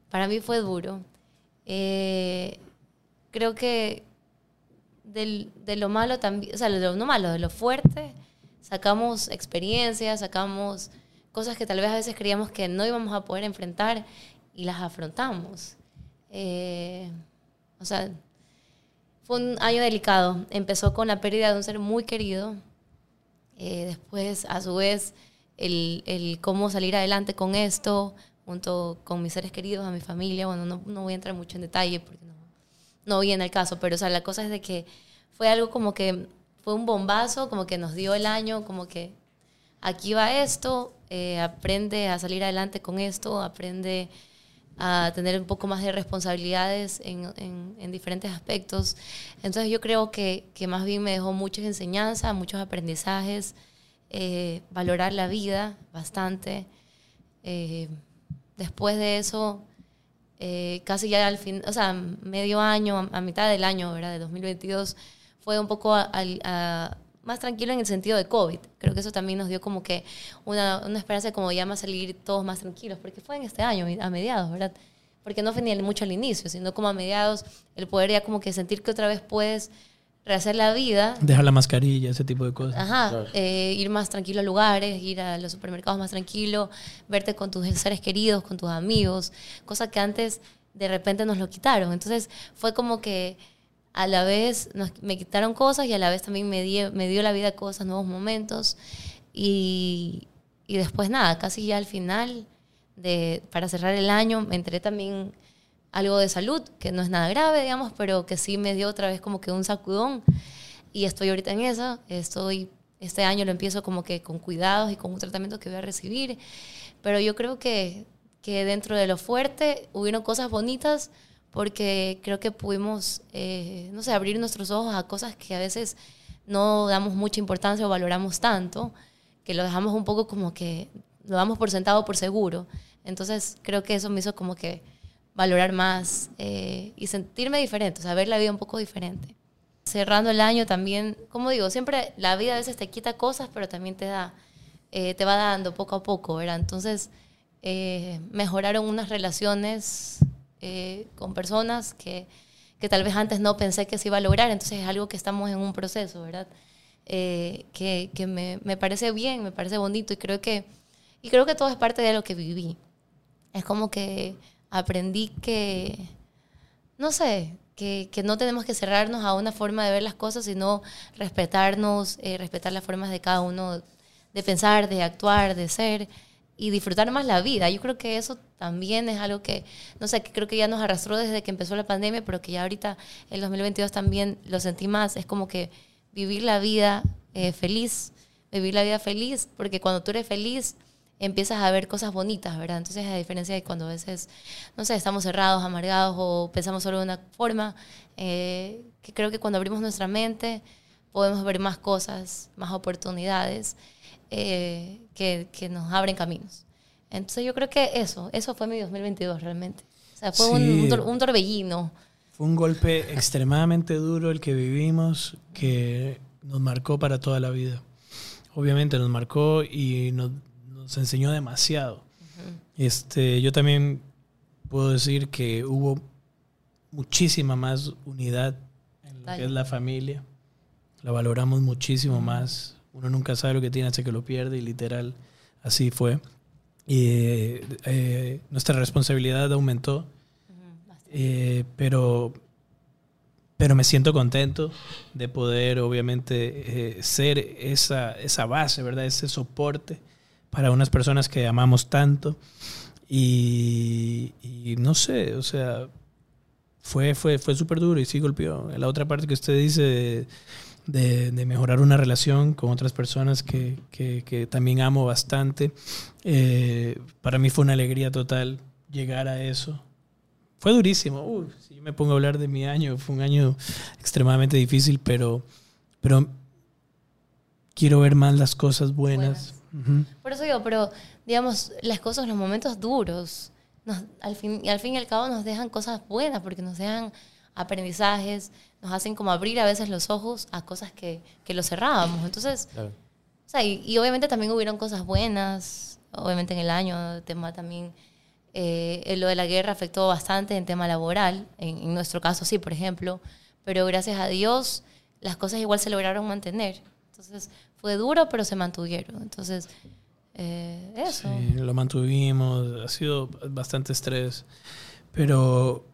B: Para mí fue duro. Eh, creo que del- de lo malo también, o sea, de lo no malo, de lo fuerte, sacamos experiencias, sacamos cosas que tal vez a veces creíamos que no íbamos a poder enfrentar y las afrontamos. Eh, o sea, fue un año delicado. Empezó con la pérdida de un ser muy querido. Eh, después, a su vez, el, el cómo salir adelante con esto, junto con mis seres queridos, a mi familia. Bueno, no, no voy a entrar mucho en detalle porque no, no viene el caso, pero o sea, la cosa es de que fue algo como que fue un bombazo, como que nos dio el año, como que aquí va esto, eh, aprende a salir adelante con esto, aprende a tener un poco más de responsabilidades en, en- en diferentes aspectos. Entonces yo creo que, que más bien me dejó muchas enseñanzas, muchos aprendizajes, eh, valorar la vida bastante. Eh, después de eso, eh, casi ya al fin, o sea, medio año, a, mitad del año, ¿verdad? De 2022, fue un poco más tranquilo en el sentido de COVID. Creo que eso también nos dio como que una, una esperanza como ya más salir todos más tranquilos, porque fue en este año, a mediados, ¿verdad? Porque no fue ni mucho al inicio, sino como a mediados, el poder ya como que sentir que otra vez puedes rehacer la vida
A: Dejar la mascarilla, ese tipo de cosas.
B: Ajá,
C: Claro.
B: eh, ir más tranquilo a lugares, ir a los supermercados más tranquilo, verte con tus seres queridos, con tus amigos, cosa que antes de repente nos lo quitaron. Entonces fue como que a la vez nos- me quitaron cosas y a la vez también me, di- me dio la vida cosas, nuevos momentos. Y, y después nada, casi ya al final, de, para cerrar el año, me enteré también algo de salud, que no es nada grave, digamos, pero que sí me dio otra vez como que un sacudón. Y estoy ahorita en eso, estoy Este año lo empiezo como que con cuidados y con un tratamiento que voy a recibir. Pero yo creo que, que dentro de lo fuerte hubieron cosas bonitas porque creo que pudimos, eh, no sé, abrir nuestros ojos a cosas que a veces no damos mucha importancia o valoramos tanto, que lo dejamos un poco como que lo damos por sentado, por seguro. Entonces creo que eso me hizo como que valorar más eh, y sentirme diferente, o sea, ver la vida un poco diferente. Cerrando el año también, como digo, siempre la vida a veces te quita cosas, pero también te da, eh, te va dando poco a poco, ¿verdad? Entonces, eh, mejoraron unas relaciones con personas que, que, tal vez antes no pensé que se iba a lograr, entonces es algo que estamos en un proceso, ¿verdad? que, que me, me, parece bien, me parece bonito y creo que, y creo que todo es parte de lo que viví. Es como que aprendí que, no sé, que, que, no tenemos que cerrarnos a una forma de ver las cosas, sino respetarnos, eh, respetar las formas de cada uno de pensar, de actuar, de ser y disfrutar más la vida. Yo creo que eso también es algo que, no sé, que creo que ya nos arrastró desde que empezó la pandemia, pero que ya ahorita, el 2022 también lo sentí más. Es como que vivir la vida eh, feliz, vivir la vida feliz, porque cuando tú eres feliz, empiezas a ver cosas bonitas, ¿verdad? Entonces, a diferencia de cuando a veces, no sé, estamos cerrados, amargados o pensamos solo de una forma, eh, que creo que cuando abrimos nuestra mente podemos ver más cosas, más oportunidades eh, que, que, nos abren caminos. Entonces, yo creo que eso, eso fue mi 2022 realmente. O sea, fue un, un torbellino.
A: Fue un golpe extremadamente duro el que vivimos, que nos marcó para toda la vida. Obviamente nos marcó y nos nos enseñó demasiado. este, yo también puedo decir que hubo muchísima más unidad en lo que es la familia. La valoramos muchísimo más. Uno nunca sabe lo que tiene hasta que lo pierde y literal así fue. Y eh, nuestra responsabilidad aumentó. Eh, pero, pero me siento contento de poder, obviamente, eh, ser esa, esa base, ¿verdad? Ese soporte para unas personas que amamos tanto. Y, no sé, o sea, fue, fue, fue súper duro y sí golpeó. La otra parte que usted dice de, mejorar una relación con otras personas que, que, también amo bastante, eh, para mí fue una alegría total llegar a eso. Fue durísimo. si yo me pongo a hablar de mi año, fue un año extremadamente difícil, pero, pero quiero ver más las cosas buenas.
B: Por eso digo, pero digamos, las cosas, los momentos duros, al, fin, y al fin y al cabo nos dejan cosas buenas, porque nos dejan aprendizajes, nos hacen como abrir a veces los ojos a cosas que, que los cerrábamos. Entonces, o sea, y, obviamente también hubieron cosas buenas, obviamente en el año, el tema también, eh, lo de la guerra afectó bastante en tema laboral, en, en nuestro caso sí, por ejemplo, pero gracias a Dios las cosas igual se lograron mantener. Entonces, fue duro, pero se mantuvieron. Entonces, eh, eso.
A: Sí, lo mantuvimos, ha sido bastante estrés. Pero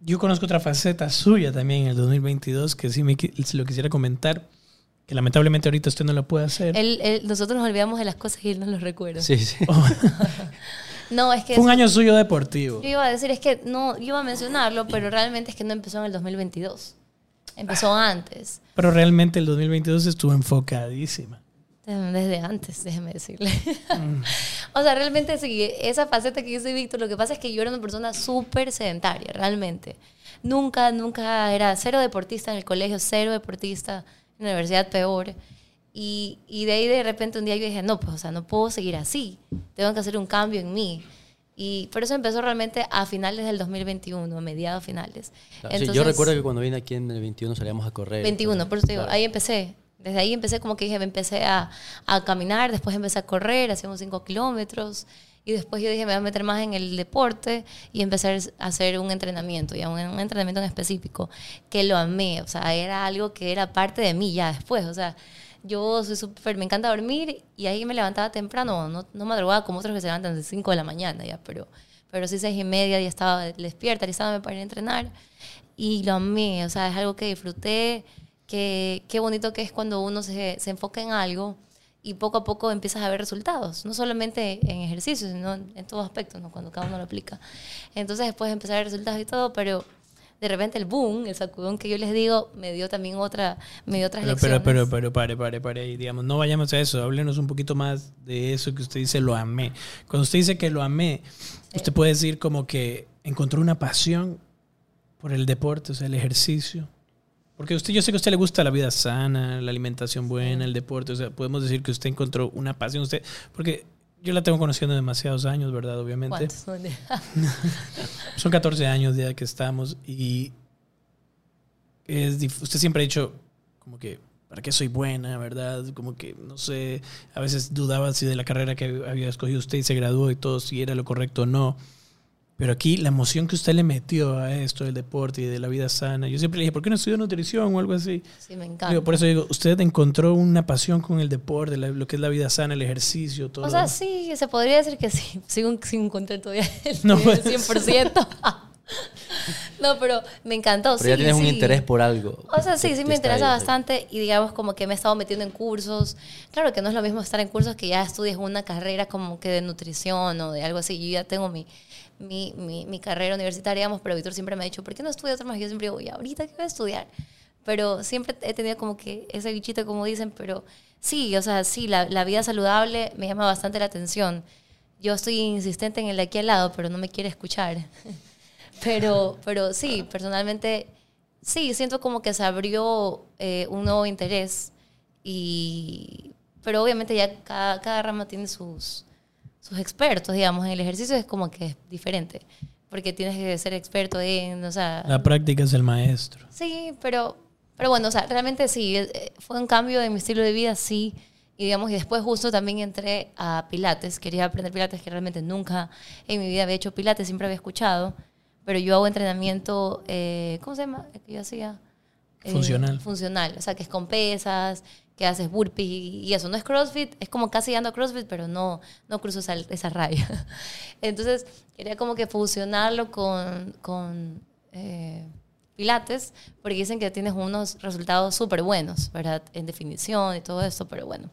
A: yo conozco otra faceta suya también en el 2022 que sí me, lo quisiera comentar, que lamentablemente ahorita usted no lo puede hacer.
B: nosotros nos olvidamos de las cosas y él no lo recuerda.
C: Sí, sí.
B: no, es que...
A: Fue un año suyo deportivo.
B: Yo iba a decir, es que no, yo iba a mencionarlo, pero realmente es que no empezó en el 2022. Empezó antes.
A: Pero realmente el 2022 estuvo enfocadísima.
B: Desde antes, déjeme decirle. Mm. o sea, realmente sí, esa faceta que yo soy Víctor, lo que pasa es que yo era una persona súper sedentaria, realmente. Nunca, nunca era cero deportista en el colegio, cero deportista en la universidad, peor. Y, y de ahí de repente un día yo dije, no, pues, o sea, no puedo seguir así. Tengo que hacer un cambio en mí. Y por eso empezó realmente a finales del 2021, a mediados finales.
C: yo recuerdo que cuando vine aquí en el 21 salíamos a correr.
B: 21, por eso digo, ahí empecé. Desde ahí empecé, como que dije, empecé a, a caminar, después empecé a correr, hacíamos 5 kilómetros. Y después yo dije, me voy a meter más en el deporte y empecé a hacer un entrenamiento, ya un, un entrenamiento en específico, que lo amé. O sea, era algo que era parte de mí ya después. O sea, yo soy súper, me encanta dormir y ahí me levantaba temprano, no, no madrugaba como otros que se levantan de 5 de la mañana ya, pero, pero sí seis y media ya estaba despierta, estaba para ir a entrenar y lo amé, o sea, es algo que disfruté, que qué bonito que es cuando uno se, se enfoca en algo y poco a poco empiezas a ver resultados, no solamente en ejercicios, sino en todos aspectos, ¿no? cuando cada uno lo aplica. Entonces después empecé a ver resultados y todo, pero de repente el boom, el sacudón que yo les digo, me dio también otra, me dio otras
A: Pero,
B: lecciones.
A: pero, pero, pero, pare, pare, pare digamos, no vayamos a eso, háblenos un poquito más de eso que usted dice, lo amé. Cuando usted dice que lo amé, usted puede decir como que encontró una pasión por el deporte, o sea, el ejercicio. Porque usted, yo sé que a usted le gusta la vida sana, la alimentación buena, el deporte, o sea, podemos decir que usted encontró una pasión, usted, porque yo la tengo conociendo demasiados años, ¿verdad? Obviamente.
B: ¿Cuántos?
A: Son 14 años ya que estamos y es usted siempre ha dicho como que para qué soy buena, ¿verdad? Como que no sé, a veces dudaba si de la carrera que había escogido usted y se graduó y todo si era lo correcto o no. Pero aquí la emoción que usted le metió a esto del deporte y de la vida sana, yo siempre le dije, ¿por qué no estudió nutrición o algo así?
B: Sí, me encanta.
A: Digo, por eso digo, usted encontró una pasión con el deporte, la- lo que es la vida sana, el ejercicio, todo.
B: O sea, sí, se podría decir que sí. Sigo sin encontrar todavía el
A: No,
B: nivel
A: pues.
B: 100%. no, pero me encantó.
C: Pero ya
B: sí,
C: tienes un interés por algo.
B: O sea, sí, sí me interesa
C: ahí,
B: bastante y digamos como que me he estado metiendo en cursos. Claro que no es lo mismo estar en cursos que ya estudies una carrera como que de nutrición o de algo así. Yo ya tengo mi, mi, mi, mi carrera universitaria, digamos, pero Víctor siempre me ha dicho, ¿por qué no estudias más? Yo siempre digo, ¿y ahorita qué voy a estudiar? Pero siempre he tenido como que ese bichito, como dicen, pero sí, o sea, sí, la, la vida saludable me llama bastante la atención. Yo estoy insistente en el de aquí al lado, pero no me quiere escuchar. Pero, pero sí, personalmente, sí, siento como que se abrió eh, un nuevo interés. Y, pero obviamente ya cada, cada rama tiene sus, sus expertos, digamos. En el ejercicio es como que es diferente. Porque tienes que ser experto en, o sea...
A: La práctica es el maestro.
B: Sí, pero, pero bueno, o sea, realmente sí, eh, fue un cambio de mi estilo de vida, sí. Y digamos, y después justo también entré a Pilates. Quería aprender Pilates, que realmente nunca en mi vida había hecho Pilates, siempre había escuchado. Pero yo hago entrenamiento, eh, ¿cómo se llama? Yo hacía. Eh,
A: Funcional.
B: funcional, o sea, que es con pesas, que haces burpees y, y eso. No es CrossFit, es como casi ando a CrossFit, pero no, no cruzo esa, esa raya. Entonces, quería como que fusionarlo con, con eh, Pilates, porque dicen que tienes unos resultados súper buenos, ¿verdad? En definición y todo esto, pero bueno.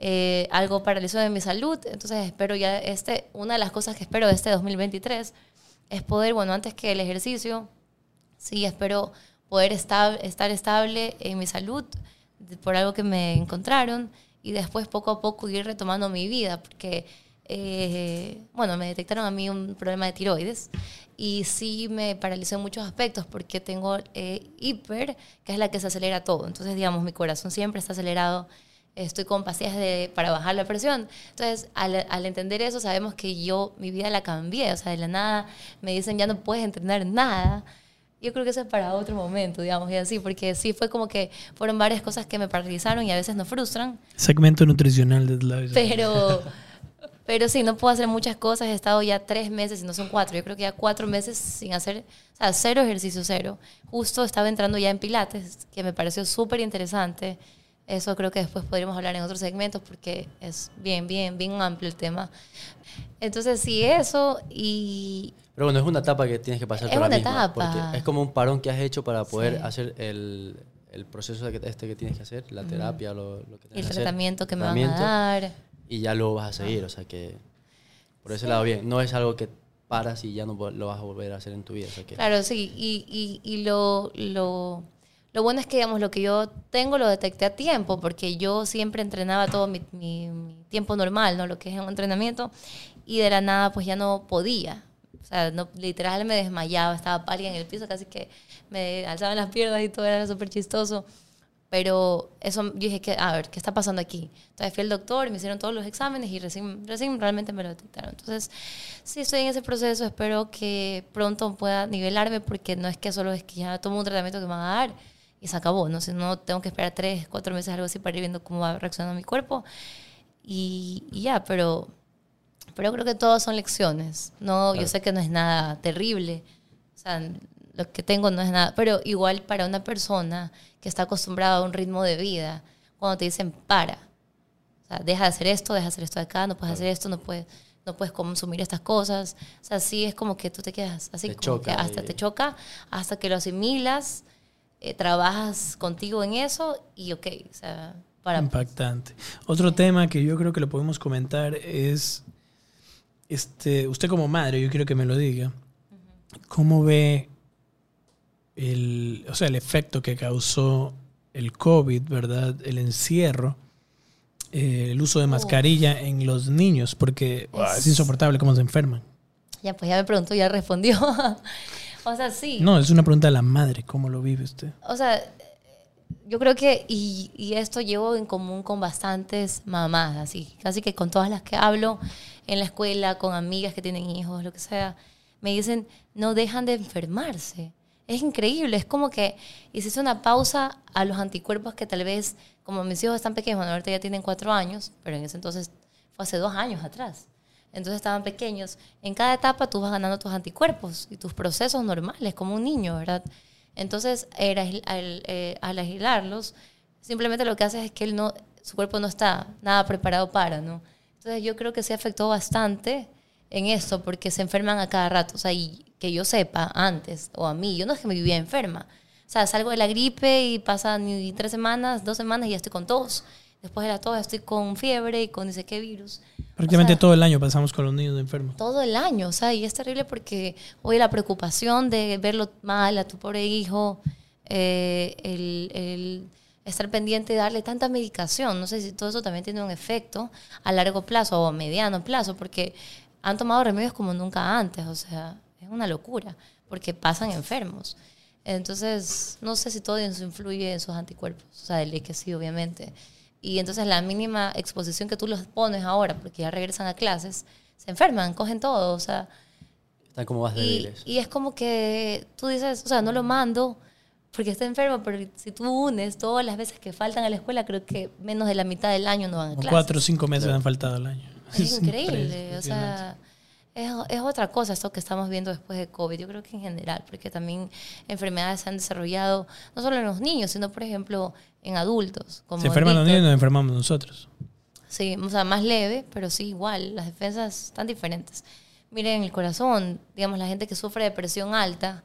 B: Eh, algo paralizó de mi salud, entonces espero ya este, una de las cosas que espero de este 2023 es poder, bueno, antes que el ejercicio, sí, espero poder estar, estar estable en mi salud por algo que me encontraron y después poco a poco ir retomando mi vida, porque, eh, bueno, me detectaron a mí un problema de tiroides y sí me paralizó en muchos aspectos porque tengo eh, hiper, que es la que se acelera todo. Entonces, digamos, mi corazón siempre está acelerado estoy con pastillas de, para bajar la presión. Entonces, al, al, entender eso, sabemos que yo mi vida la cambié. O sea, de la nada me dicen, ya no puedes entrenar nada. Yo creo que eso es para otro momento, digamos, y así, porque sí fue como que fueron varias cosas que me paralizaron y a veces nos frustran.
A: Segmento nutricional de la
B: Pero, pero sí, no puedo hacer muchas cosas. He estado ya tres meses, y no son cuatro. Yo creo que ya cuatro meses sin hacer, o sea, cero ejercicio, cero. Justo estaba entrando ya en Pilates, que me pareció súper interesante. Eso creo que después podríamos hablar en otros segmentos porque es bien, bien, bien amplio el tema. Entonces, sí, eso y...
C: Pero bueno, es una etapa que tienes que pasar
B: Es una
C: misma,
B: etapa.
C: Es como un parón que has hecho para poder
B: Sí.
C: hacer el, el proceso este que tienes que hacer, la terapia, lo, lo que tienes
B: el
C: que hacer,
B: tratamiento que me van
C: tratamiento,
B: a dar.
C: Y ya lo vas a seguir, o sea que por ese lado bien. No es algo que paras y ya no lo vas a volver a hacer en tu vida. O sea que,
B: Claro, sí. Y, y, y lo, lo, lo bueno es que, digamos, lo que yo tengo lo detecté a tiempo, porque yo siempre entrenaba todo mi, mi- mi tiempo normal, ¿no? Lo que es un entrenamiento, y de la nada, pues ya no podía. O sea, no, literal me desmayaba, estaba pálida en el piso, casi que me alzaban las piernas y todo era súper chistoso. Pero eso, yo dije, que, a ver, ¿qué está pasando aquí? Entonces fui al doctor me hicieron todos los exámenes y recién, recién realmente me lo detectaron. Entonces, sí estoy en ese proceso, espero que pronto pueda nivelarme porque no es que solo es que ya tomo un tratamiento que me van a dar y se acabó, ¿no? Si no, tengo que esperar tres, cuatro meses, algo así, para ir viendo cómo va reaccionando mi cuerpo. Y, y ya, pero, pero creo que todas son lecciones. No, yo
C: Claro.
B: sé que no es nada terrible. O sea, lo que tengo no es nada, pero igual para una persona que está acostumbrada a un ritmo de vida, cuando te dicen para, o sea, deja de hacer esto, deja de hacer esto de acá, no puedes hacer esto, no puedes, no puedes consumir estas cosas. O sea, sí es como que tú te quedas así,
C: Te
B: como que hasta
C: y-
B: te choca, hasta que lo asimilas, eh, trabajas contigo en eso y ok, o sea, para...
A: Impactante. Otro tema que yo creo que lo podemos comentar es, este, usted como madre, yo quiero que me lo diga, ¿cómo ve el, o sea, el efecto que causó el COVID, ¿verdad? El encierro, eh, el uso de mascarilla en los niños, porque es
B: Es-
A: insoportable cómo se enferman.
B: Ya, pues ya me preguntó, ya respondió. o sea, sí.
A: No, es una pregunta de la madre, ¿cómo lo vive usted?
B: O sea, yo creo que, y, y esto llevo en común con bastantes mamás, así, casi que con todas las que hablo en la escuela, con amigas que tienen hijos, lo que sea, me dicen, no dejan de enfermarse. Es increíble, es como que hiciste una pausa a los anticuerpos que tal vez, como mis hijos están pequeños, bueno, ahorita ya tienen cuatro años, pero en ese entonces fue hace dos años atrás. Entonces estaban pequeños. En cada etapa tú vas ganando tus anticuerpos y tus procesos normales, como un niño, ¿verdad? Entonces, era- al, eh, al aislarlos, simplemente lo que hace es que él no, su cuerpo no está nada preparado para, ¿no? Entonces, yo creo que se afectó bastante en esto porque se enferman a cada rato. O sea, y que yo sepa antes, o a mí, yo no es que me vivía enferma. O sea, salgo de la gripe y pasan ni tres semanas, dos semanas y ya estoy con tos. Después de la tos estoy con fiebre y con sé qué virus.
A: Prácticamente
B: O sea,
A: todo el año pasamos con los niños enfermos.
B: todo el año, o sea, y es terrible porque hoy la preocupación de verlo mal a tu pobre hijo, eh, el, el estar pendiente de darle tanta medicación, no sé si todo eso también tiene un efecto a largo plazo o a mediano plazo, porque han tomado remedios como nunca antes, o sea, es una locura, porque pasan enfermos. Entonces, no sé si todo eso influye en sus anticuerpos, o sea, el que sí, obviamente. Y entonces la mínima exposición que tú los pones ahora, porque ya regresan a clases, se enferman, cogen todo, o sea,
C: Están como más
B: y,
C: débiles.
B: y es como que tú dices, o sea, no lo mando porque está enfermo, pero si tú unes todas las veces que faltan a la escuela, creo que menos de la mitad del año no van a clases.
A: cuatro o cinco meses han faltado al año.
B: Es increíble, o sea, es, es otra cosa esto que estamos viendo después de COVID, yo creo que en general, porque también enfermedades se han desarrollado no solo en los niños, sino por ejemplo en adultos. Como
A: Se
B: en
A: enferman los niños y nos enfermamos nosotros.
B: Sí, o sea, más leve, pero sí igual, las defensas están diferentes. Miren, el corazón, digamos, la gente que sufre de presión alta,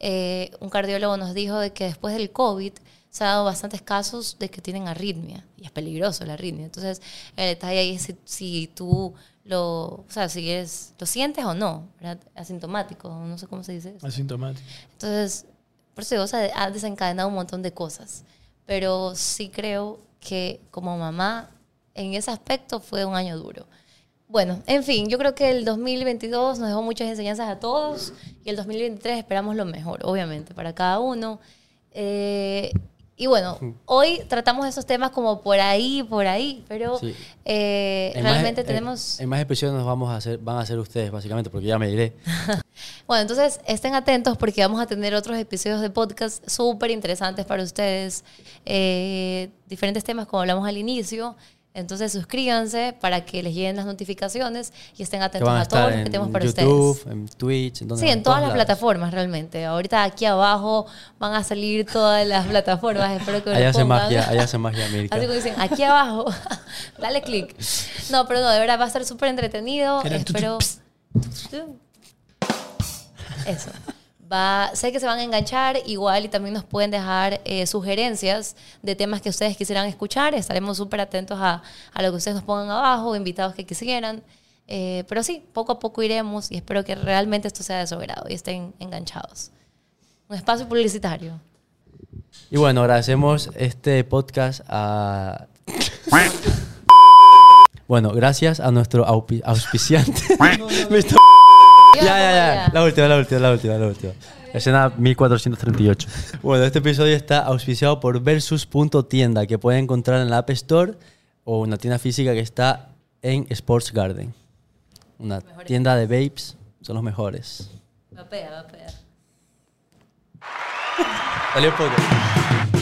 B: eh, un cardiólogo nos dijo de que después del COVID se han dado bastantes casos de que tienen arritmia, y es peligroso la arritmia. Entonces, el detalle ahí es si, si tú lo, o sea, si eres, lo sientes o no, ¿verdad? Asintomático, no sé cómo se dice eso.
A: Asintomáticos.
B: Entonces, por eso digo, o sea, ha desencadenado un montón de cosas. Pero sí creo que como mamá, en ese aspecto fue un año duro. Bueno, en fin, yo creo que el 2022 nos dejó muchas enseñanzas a todos y el 2023 esperamos lo mejor, obviamente, para cada uno. Eh, y bueno, hoy tratamos esos temas como por ahí, por ahí, pero
C: Sí.
B: eh,
C: En más-
B: realmente
C: en-
B: tenemos...
C: En, más episodios nos vamos a hacer, van a hacer ustedes, básicamente, porque ya me diré.
B: Bueno, entonces estén atentos porque vamos a tener otros episodios de podcast súper interesantes para ustedes. eh, diferentes temas como hablamos al inicio. Entonces suscríbanse para que les lleguen las notificaciones y estén
C: Que
B: atentos
C: a
B: a,
C: estar
B: los que
C: en
B: tenemos para
C: YouTube,
B: ustedes.
C: en Twitch, en, donde
B: Sí, en todas las plataformas realmente. Ahorita aquí abajo van a salir todas las plataformas. Espero que lo
C: Allá hace magia, allá hace magia, América.
B: Así como dicen, aquí abajo, dale clic. No, pero no, de verdad va a estar súper entretenido. Espero. Eso. Va, sé que se van a enganchar igual y también nos pueden dejar eh, sugerencias de temas que ustedes quisieran escuchar. Estaremos súper atentos a, a lo que ustedes nos pongan abajo, invitados que quisieran. Eh, pero sí, poco a poco iremos y espero que realmente esto sea de su agrado y estén enganchados. Un espacio publicitario.
C: Y bueno, agradecemos este podcast a... Bueno, gracias a nuestro auspiciante. Me está- ya, ya, ya. La última, la última, la última, la última. Escena 1438. Bueno, este episodio está auspiciado por Versus.tienda, que pueden encontrar en la App Store o una tienda física que está en Sports Garden. Una tienda de vapes, son los mejores.
B: Va a pegar, va a pegar.
C: Salió poco.